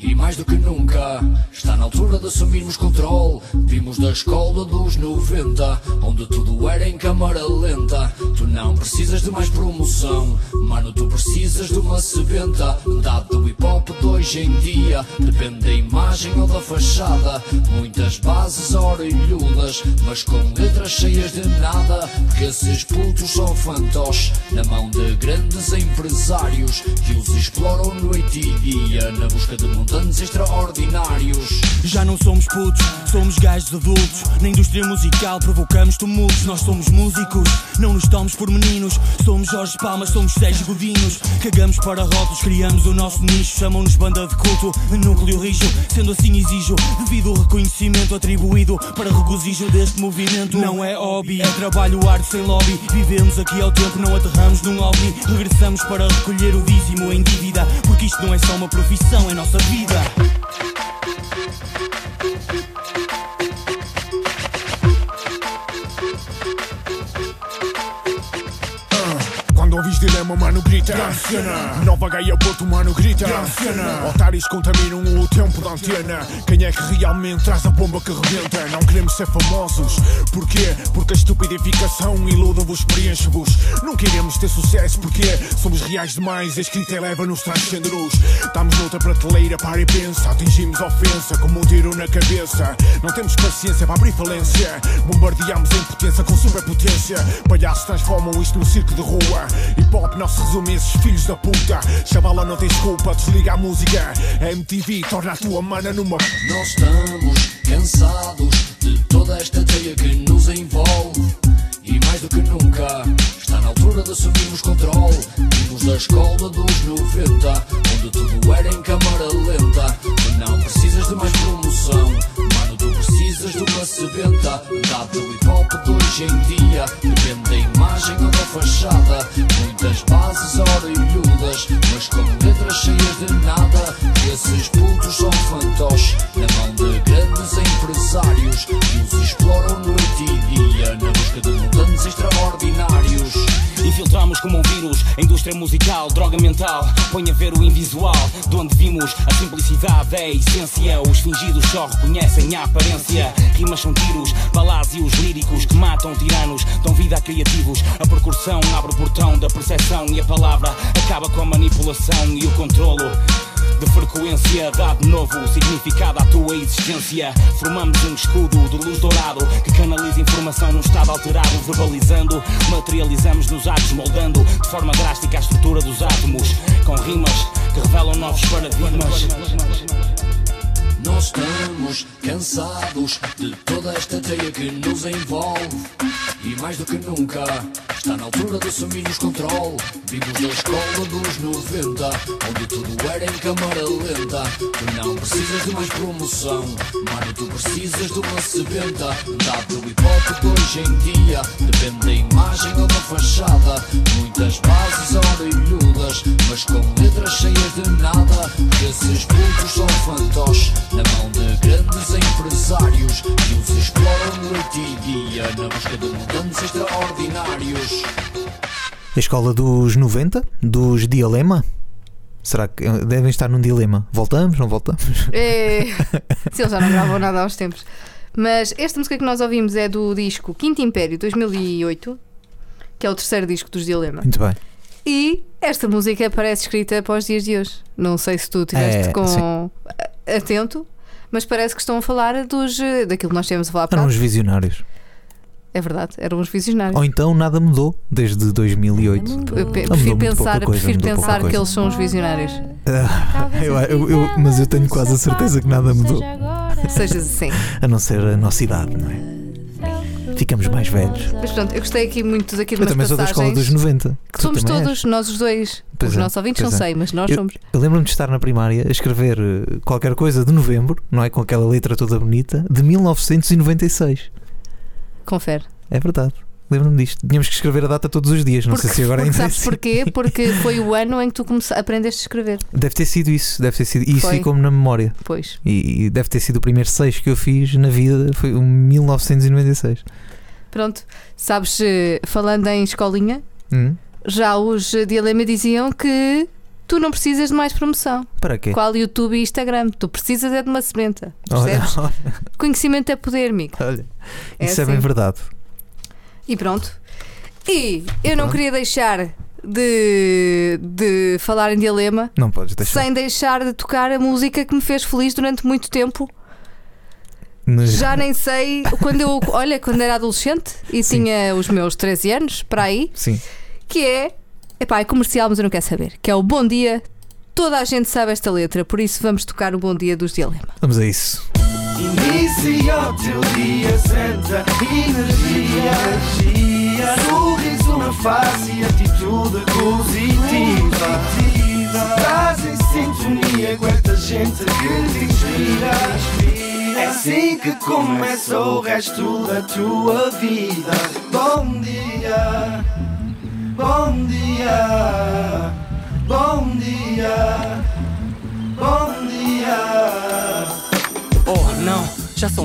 E mais do que nunca, está na altura de assumirmos controle. Vimos da escola dos 90, onde tudo era em câmara lenta. Tu não precisas de mais promoção, mano, tu precisas de uma sebenta. Dado do hip hop de hoje em dia, depende da imagem ou da fachada. Muitas bases orelhudas, mas com letras cheias de nada. Porque esses putos são fantoches na mão de grandes empresários que os exploram noite e dia na busca de montantes extraordinários. Já não somos putos, somos gajos adultos. Na indústria musical provocamos tumultos. Nós somos músicos, não nos tomamos por meninos. Somos Jorge Palmas, somos Sérgio Godinhos. Cagamos para rótulos, criamos o nosso nicho. Chamam-nos banda de culto, núcleo rijo. Sendo assim exijo, devido ao reconhecimento atribuído para regozijo deste movimento. Não é hobby, é trabalho árduo sem lobby. Vivemos aqui ao tempo, não aterramos num ovni. Regressamos para recolher o dízimo em dívida. Porque isto não é só uma profissão, é nossa vida. Quando dilema, mano, grita. Nova Gaia, Porto, mano, grita. Otários contaminam o tempo da antena. Quem é que realmente traz a bomba que rebenta? Não queremos ser famosos. Porquê? Porque a estupidificação ilude-vos, preenche-vos. Nunca iremos ter sucesso porque somos reais demais. A escrita eleva-nos transcende-nos Estamos noutra prateleira, para e pensa. Atingimos ofensa como um tiro na cabeça. Não temos paciência para abrir falência. Bombardeamos a impotência com superpotência. Palhaços transformam isto num circo de rua. Hip a esses filhos da puta Chavala não tens culpa, desliga a música MTV torna a tua mana numa Nós estamos cansados de toda esta teia que nos envolve. E mais do que nunca, está na altura de assumirmos controle. Vimos da escola dos 90, onde tudo era em câmara lenta. Não precisas de mais promoção, mano, tu precisas de uma sebenta. Dado do hip hop de hoje em dia, depende ou da fachada. Muitas bases orelhudas, mas com letras cheias de nada. Esses putos são fantoches na mão de grandes empresários que os exploram noite e dia na busca de montantes extraordinários. Infiltramos como um vírus a indústria musical, droga mental. Põe a ver o invisual, de onde vimos a simplicidade é a essência. Os fingidos só reconhecem a aparência. Rimas são tiros, balásios líricos que matam tiranos, dão vida a criativos. A percussão abre o portão da percepção e a palavra acaba com a manipulação e o controlo. De frequência dá de novo significado à tua existência. Formamos um escudo de luz dourado que canaliza informação num estado alterado, verbalizando, materializamos nos atos, moldando de forma drástica a estrutura dos átomos, com rimas que revelam novos paradigmas. Nós estamos cansados de toda esta teia que nos envolve. E mais do que nunca, está na altura de assumirmos controle. Vimos da escola dos 90, onde tudo era em câmara lenta. Tu não precisas de mais promoção, mano, tu precisas de uma sebenta. Dado do hip hoje em dia, depende da imagem ou da fachada. Muitas bases orelhudas, mas com letras cheias de nada. Esses putos são fantoches na mão de grandes empresários que os exploram noite e dia na busca de mudanças extraordinários. A escola dos 90, dos Dilema. Será que eh, devem estar num dilema? Voltamos, não voltamos? É, se eles já não gravam nada uns tempos. Mas esta música que nós ouvimos é do disco Quinto Império 2008, que é o terceiro disco dos Dilema. Muito bem. E esta música parece escrita para os dias de hoje. Não sei se tu estiveste É, com atento, mas parece que estão a falar dos, eh, daquilo que nós temos a falar Eram uns visionários. É verdade, eram uns visionários. Ou então nada mudou desde 2008. Eu prefiro pensar, coisa, prefiro pensar que eles são os visionários. Ah, eu- eu- eu- mas eu tenho quase a certeza que nada mudou. Seja assim. A não ser a nossa idade, não é? Ficamos mais velhos. Mas pronto, eu gostei aqui muito daqui de Eu umas também sou da escola dos passagens. 90. Que tu Somos também és. todos, nós os dois. Pois os é, nossos ouvintes não pois é. sei, mas nós Eu- somos. Eu lembro-me de estar na primária a escrever eh, qualquer coisa de novembro, não é? Com aquela letra toda bonita, de 1996. Confere. É verdade. Lembro-me disto. Tínhamos que escrever a data todos os dias. Não sei se agora porque ainda é sabes assim. porquê? Porque foi o ano em que tu aprendeste a escrever. Deve ter sido isso. Deve ter sido. E isso ficou-me na memória. Pois. E, e deve ter sido o primeiro 6 que eu fiz na vida. Foi o 1996. Pronto. Sabes, eh, falando em escolinha, Hum? já os Dilema diziam que tu não precisas de mais promoção. Para quê? Qual YouTube e Instagram? Tu precisas é de uma sementa. Olha, Percebes? Conhecimento é poder, amigo. olha. É isso é assim. bem verdade. E pronto. E eu não queria deixar de, de falar em dilema Não podes deixar. sem deixar de tocar a música que me fez feliz durante muito tempo. Mas- Já nem sei quando eu, olha, quando era adolescente e Sim. tinha os meus 13 anos para aí, Sim. que é, epá, é comercial, mas eu não quero saber, que é o Bom Dia. Toda a gente sabe esta letra, por isso vamos tocar o Bom Dia dos Dilema. Vamos a isso. Inicia o teu dia, senta energia, energia. Sorriso na face e atitude positiva. Estás em sintonia com esta gente que te inspira. É assim que começa o resto da tua vida. Bom dia, bom dia,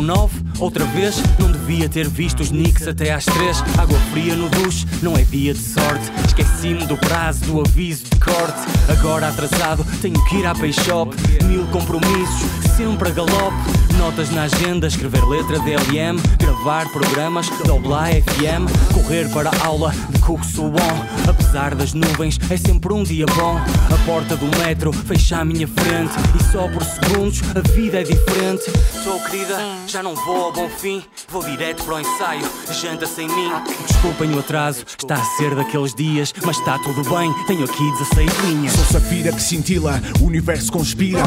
nove, outra vez Não devia ter visto os nicks até às três. Água fria no duche, não é dia de sorte. Esqueci-me do prazo, do aviso de corte. Agora atrasado, tenho que ir à Payshop. Mil compromissos, sempre a galope. Notas na agenda, escrever letra de LM Gravar programas, doblar FM Correr para a aula Cook Suon Apesar das nuvens, é sempre um dia bom. A porta do metro fecha à minha frente. E só por segundos a vida é diferente. Tô querida, já não vou ao bom fim. Vou direto para o ensaio, janta sem mim. Desculpem o atraso, está a ser daqueles dias Mas está tudo bem, tenho aqui 16 linhas. Sou safira que cintila, o universo conspira.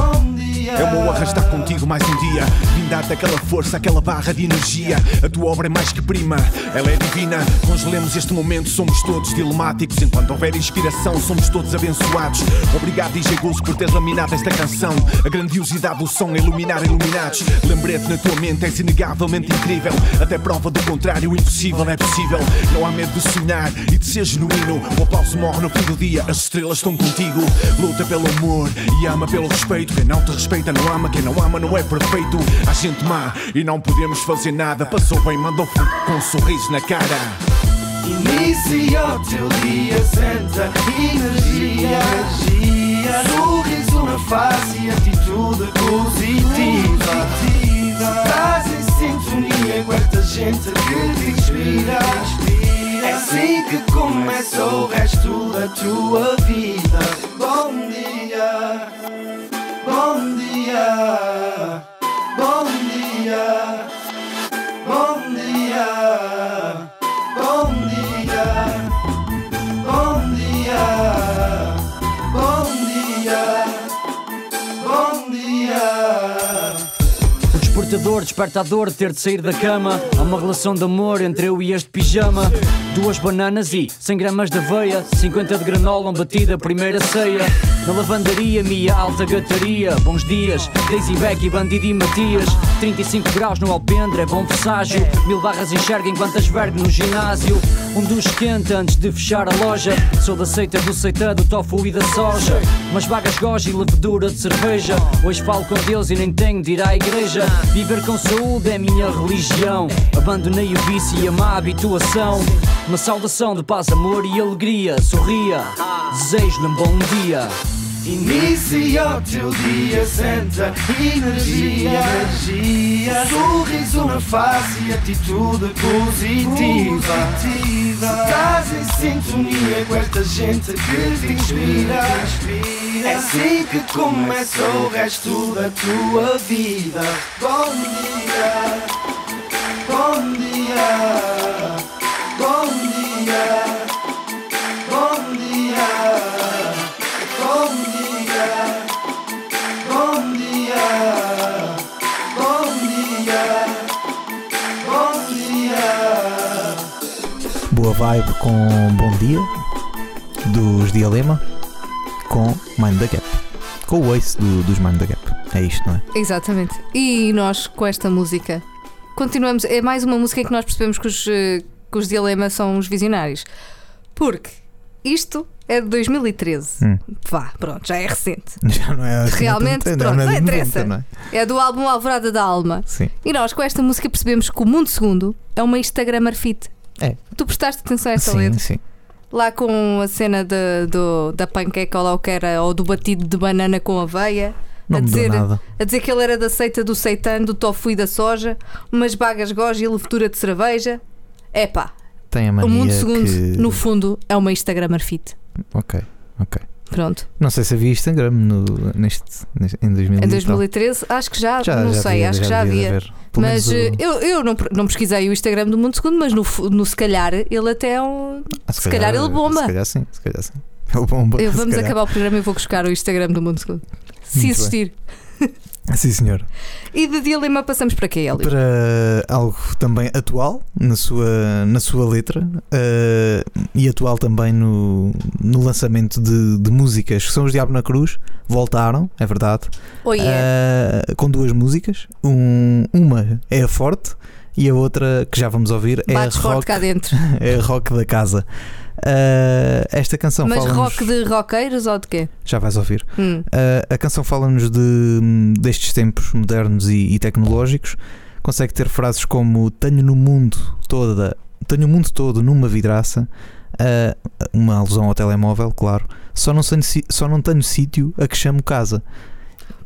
É o meu arrastar contigo mais um dia. Vim dar-te aquela força, aquela barra de energia. A tua obra é mais que prima, ela é divina. Congelemos este momento, somos todos dilemáticos. Enquanto houver inspiração, somos todos abençoados. Obrigado, DJ Goose, por teres laminado esta canção. A grandiosidade do som a iluminar iluminados. Lembrete na tua mente, és inegavelmente incrível. Até prova do contrário, o impossível é possível. Não há medo de sonhar e de ser genuíno. O aplauso morre no fim do dia, as estrelas estão contigo. Luta pelo amor e ama pelo respeito. Quem não te respeita não ama, quem não ama não é perfeito. Há gente má e não podemos fazer nada. Passou bem, mandou com um sorriso na cara. Inicia o teu dia, senta energia, energia. Sorriso na face e atitude positiva. Estás em sintonia com esta gente que te inspira. É assim que começa o resto da tua vida. Despertador desperta a dor de ter de sair da cama. Há uma relação de amor entre eu e este pijama. Duas bananas e 100 gramas de aveia. 50 de granola, um batida, primeira ceia. Na lavandaria, Mia Alta Gataria. Bons dias, Daisy Beck e Bandido e Matias. 35 graus no alpendre, é bom presságio. Mil barras enxerga enquanto asbergue no ginásio. Um dos quente antes de fechar a loja. Sou da seita do seita, do tofu e da soja. Umas vagas goji e levedura de cerveja. Hoje falo com Deus e nem tenho de ir à igreja. Viver com saúde é minha religião. Abandonei o vício e a má habituação. Uma saudação de paz, amor e alegria. Sorria, desejo-lhe um bom dia. Inicia o teu dia, senta energia, energia. Sorriso na face e atitude positiva. Se estás em sintonia com esta gente que te inspira, é assim que começa o resto da tua vida. Bom dia, bom dia, bom dia, Boa vibe com Bom Dia dos Dialema com Mind the Gap. Com o Ace do- dos Mind the Gap. É isto, não é? Exatamente. E nós, com esta música, continuamos. É mais uma música em que nós percebemos que os, eh, que os Dilema são os visionários. Porque isto é de 2013. Hum. Vá, pronto, já é recente. Já não é assim Realmente, tanto, pronto, não é não 90, interessa. não é? É do álbum Alvorada da Alma. Sim. E nós, com esta música, percebemos que o Mundo Segundo é uma Instagram fit. É. Tu prestaste atenção a esta Sim, letra? sim. Lá com a cena de- do, da panqueca ou lá o que era, ou do batido de banana com aveia. Não a dizer, a dizer que ele era da seita do seitan, do tofu e da soja, umas bagas goji e levedura de cerveja. Epá, Tem a o mania mundo segundo, que... no fundo, é uma Instagram fit. Ok, ok. Pronto. Não sei se havia Instagram no, neste, neste- em 2000 Em e tal. 2013, acho que já, Já- não já sei, devia- acho que já havia. Mas o- eu, eu não, não pesquisei o Instagram do Mundo Segundo, mas no, no se calhar ele até é um. Ah, se calhar ele bomba. Se calhar sim, se calhar sim. Ele bomba. Eu- se vamos calhar. acabar o programa e vou buscar o Instagram do Mundo Segundo. Se Muito existir. Sim, senhor. E de dilema passamos para quê, Hélio? Para algo também atual na sua, na sua letra eh, e atual também no, no lançamento de, de músicas que são os Diabo na Cruz. Voltaram, é verdade. Oh, yeah. Eh, com duas músicas. Um- uma é a Forte e a outra que já vamos ouvir é a Bates rock, cá dentro. é a rock da Casa. Eh, esta canção Mas rock de roqueiros ou de quê? Já vais ouvir. Hum. Uh, a canção fala-nos de, destes tempos modernos e, e tecnológicos. Consegue ter frases como tenho no mundo toda, tenho o mundo todo numa vidraça, uh, uma alusão ao telemóvel, claro. Só não, tenho, só não tenho sítio a que chamo casa.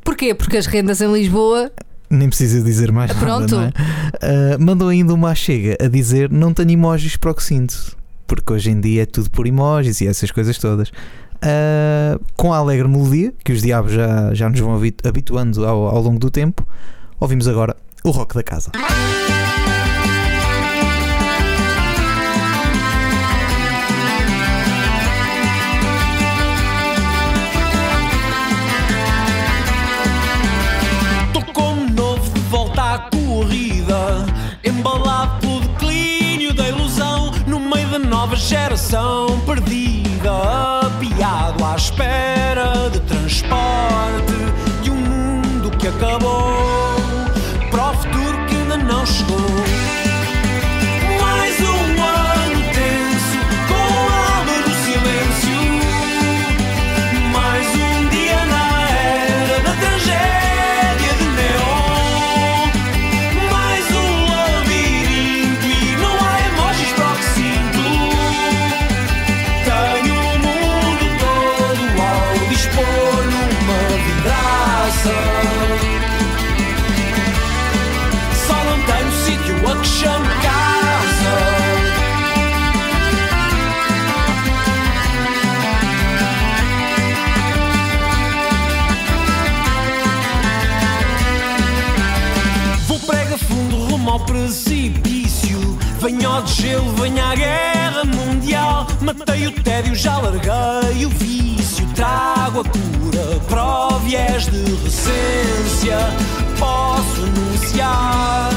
Porquê? Porque as rendas em Lisboa. Nem precisa dizer mais Pronto. nada, não é? Uh, mandou ainda uma chega a dizer não tenho emojis para o que sinto, porque hoje em dia é tudo por emojis e essas coisas todas. Uh, com a alegre melodia, que os diabos já, já nos vão habitu- habituando ao, ao longo do tempo, ouvimos agora o rock da casa. Perdida Apiado à espera de transporte Ao gelo, venha a guerra mundial. Matei o tédio, já larguei o vício. Trago a cura para viés de recência. Posso anunciar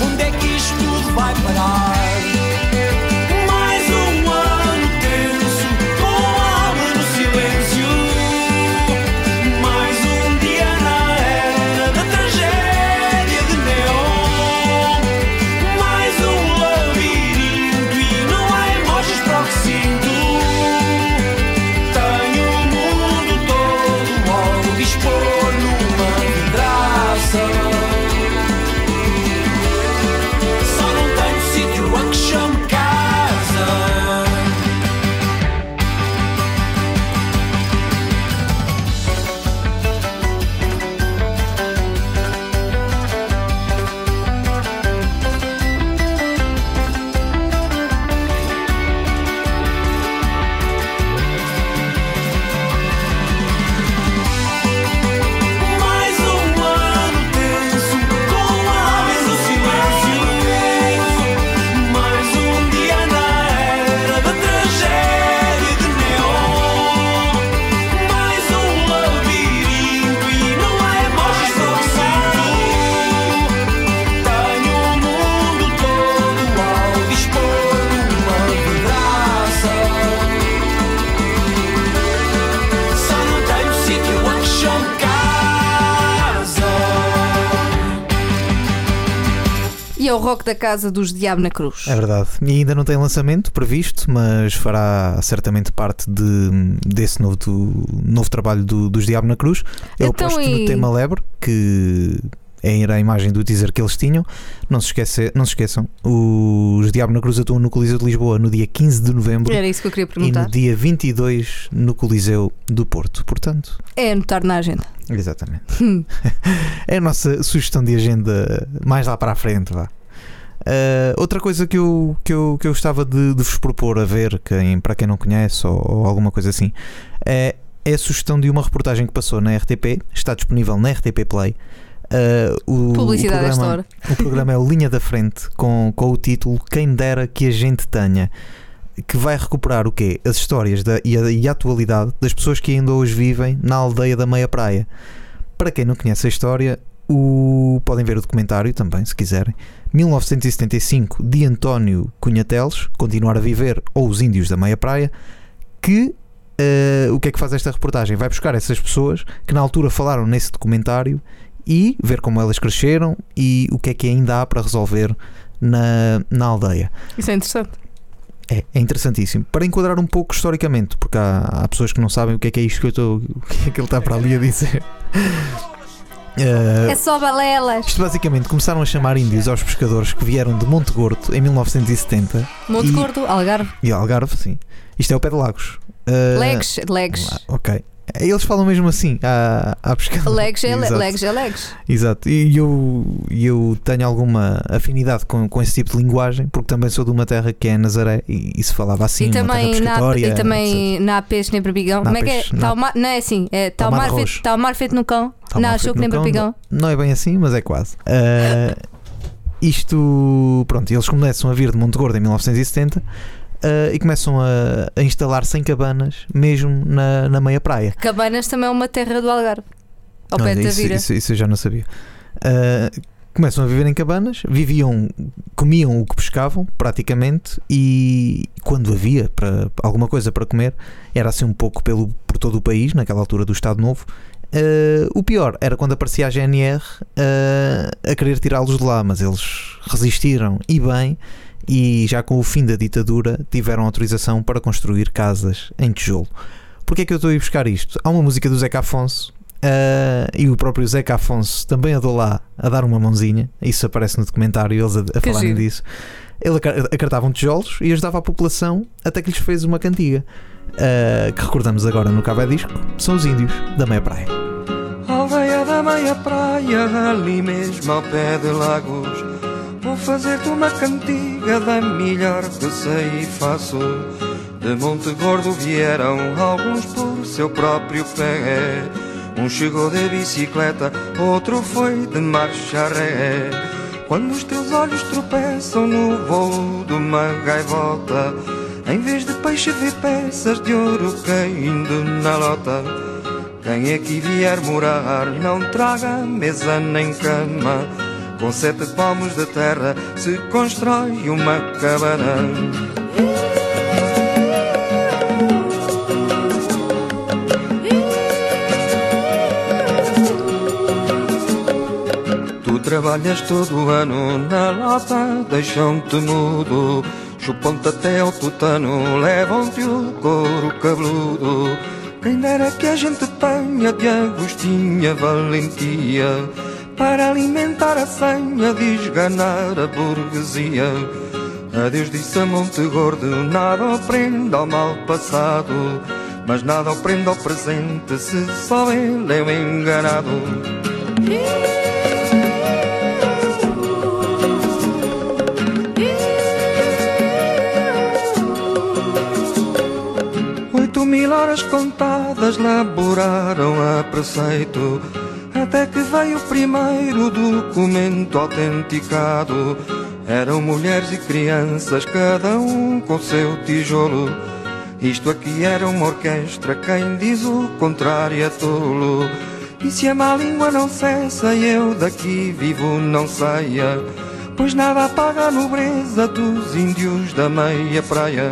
onde é que isto tudo vai parar. Rock da casa dos Diabo na Cruz. É verdade. E ainda não tem lançamento previsto, mas fará certamente parte de, desse novo, do- novo trabalho do- dos Diabo na Cruz. Eu Então, aposto e- no tema Lebre, que era a imagem do teaser que eles tinham. Não se, esquece, não se esqueçam, os Diabo na Cruz atuam no Coliseu de Lisboa no dia 15 de novembro Era isso que eu queria e perguntar. no dia 22 no Coliseu do Porto. Portanto, É anotar na agenda. Exatamente. é a nossa sugestão de agenda mais lá para a frente, vá. Uh, outra coisa que eu, que eu, que eu gostava de, de vos propor a ver, quem, para quem não conhece ou, ou alguma coisa assim, é, é a sugestão de uma reportagem que passou na RTP, está disponível na RTP Play. Uh, o, Publicidade o programa, hora. o programa é o Linha da Frente, com, com o título Quem Dera Que a Gente Tenha, que vai recuperar o quê? As histórias da, e, a, e a atualidade das pessoas que ainda hoje vivem na aldeia da Meia Praia. Para quem não conhece a história, o, podem ver o documentário também, se quiserem. 1975, de António Cunha Teles, Continuar a Viver, ou Os Índios da Meia Praia, que eh, o que é que faz esta reportagem? Vai buscar essas pessoas que na altura falaram nesse documentário e ver como elas cresceram e o que é que ainda há para resolver na, na aldeia. Isso é interessante. É, é interessantíssimo. Para enquadrar um pouco historicamente, porque há, há pessoas que não sabem o que é que é isto que eu estou. O que é que ele está para ali a dizer. Eh, É só balelas. isto basicamente começaram a chamar índios aos pescadores que vieram de Monte Gordo em 1970 Monte e, Gordo, Algarve. e Algarve, sim. Isto é o pé de Lagos. Eh, Legs, legs. Ok. Eles falam mesmo assim à, à pescadora. Legs é Exato. legs, é legs. Exato, e eu, eu tenho alguma afinidade com, com esse tipo de linguagem, porque também sou de uma terra que é Nazaré e, e se falava assim, e também, na, e também na peixe nem berbigão. Na Como é que é? Tá mar, não é assim. É, tá, Tá o mar feito, tá o mar feito no cão. Tá não, achou que nem cão, berbigão. Não é bem assim, mas é quase. Ah, isto, pronto, eles começam a vir de Monte Gordo em 1970 ah, e começam a, a instalar-se em cabanas, mesmo na, na meia praia. Cabanas também é uma terra do Algarve. Ao pé Olha, da isso, vira. isso, isso eu já não sabia. Ah, começam a viver em cabanas, viviam, comiam o que pescavam, praticamente, e quando havia para, alguma coisa para comer, era assim um pouco pelo, por todo o país, naquela altura do Estado Novo. Ah, o pior era quando aparecia a GNR ah, a querer tirá-los de lá, mas eles resistiram e bem. E já com o fim da ditadura tiveram autorização para construir casas em tijolo. Porquê é que eu estou a ir buscar isto? Há uma música do Zeca Afonso ah, e o próprio Zeca Afonso também andou lá a dar uma mãozinha. Isso aparece no documentário, eles a, a falarem giro. disso. Ele acar- acartavam tijolos e ajudava a população até que lhes fez uma cantiga. ah, que recordamos agora no Cabo é Disco, são os índios da meia praia. Aldeia da meia praia, ali mesmo ao pé de Lagos. Vou fazer-te uma cantiga da melhor que sei e faço. De Monte Gordo vieram alguns por seu próprio pé. Um chegou de bicicleta, outro foi de marcha ré. Quando os teus olhos tropeçam no voo de uma gaivota, em vez de peixe vê peças de ouro caindo na lota. Quem aqui vier morar não traga mesa nem cama. Com sete palmos de terra se constrói uma cabana. Tu trabalhas todo o ano na lata, deixam-te mudo. Chupam-te até ao tutano, levam-te o couro cabeludo. Quem dera que a gente tenha de Agostinha valentia para alimentar a senha de esganar a burguesia. Adeus disse a Monte Gordo, nada aprenda ao mal passado, mas nada aprenda ao presente se só ele é o enganado. Oito mil horas contadas laboraram a preceito Até que veio o primeiro documento autenticado? Eram mulheres e crianças, cada um com seu tijolo. Isto aqui era uma orquestra, quem diz o contrário é tolo. E se a má língua não cessa eu daqui vivo não saia. Pois nada apaga a nobreza dos índios da meia praia.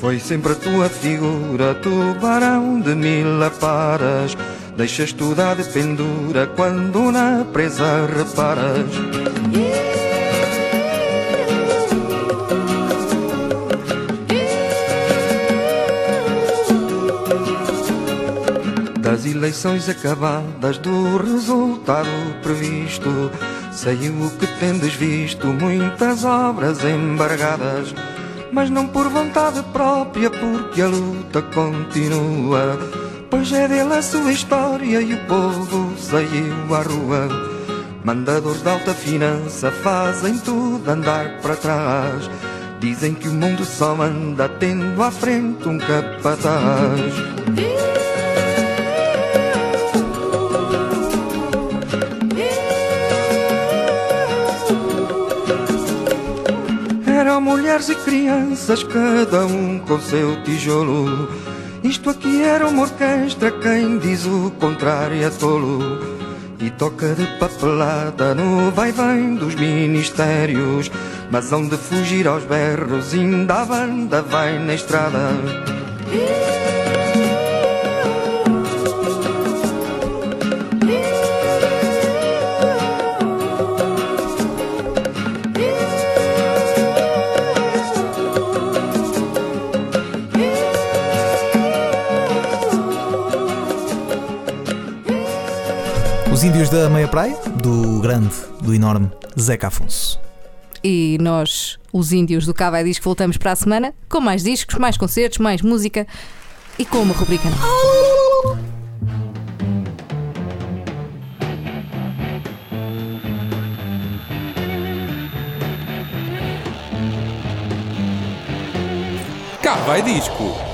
Foi sempre a tua figura, tubarão de mil aparas. Deixas tudo à dependura quando na presa reparas. Das eleições acabadas, do resultado previsto, sei o que tendes visto, muitas obras embargadas mas não por vontade própria, porque a luta continua. Pois é dele a sua história e o povo saiu à rua. Mandadores de alta finança fazem tudo andar para trás. Dizem que o mundo só anda tendo à frente um capataz. Eram mulheres e crianças, cada um com seu tijolo. Isto aqui era uma orquestra, quem diz o contrário é tolo. E toca de papelada no vai-vem dos ministérios. Mas onde fugir aos berros, ainda a banda vai na estrada. Os Índios da Meia Praia, do grande, do enorme Zeca Afonso. E nós, os índios do Cava Disco, voltamos para a semana com mais discos, mais concertos, mais música e com uma rubrica nova. Cá vai disco.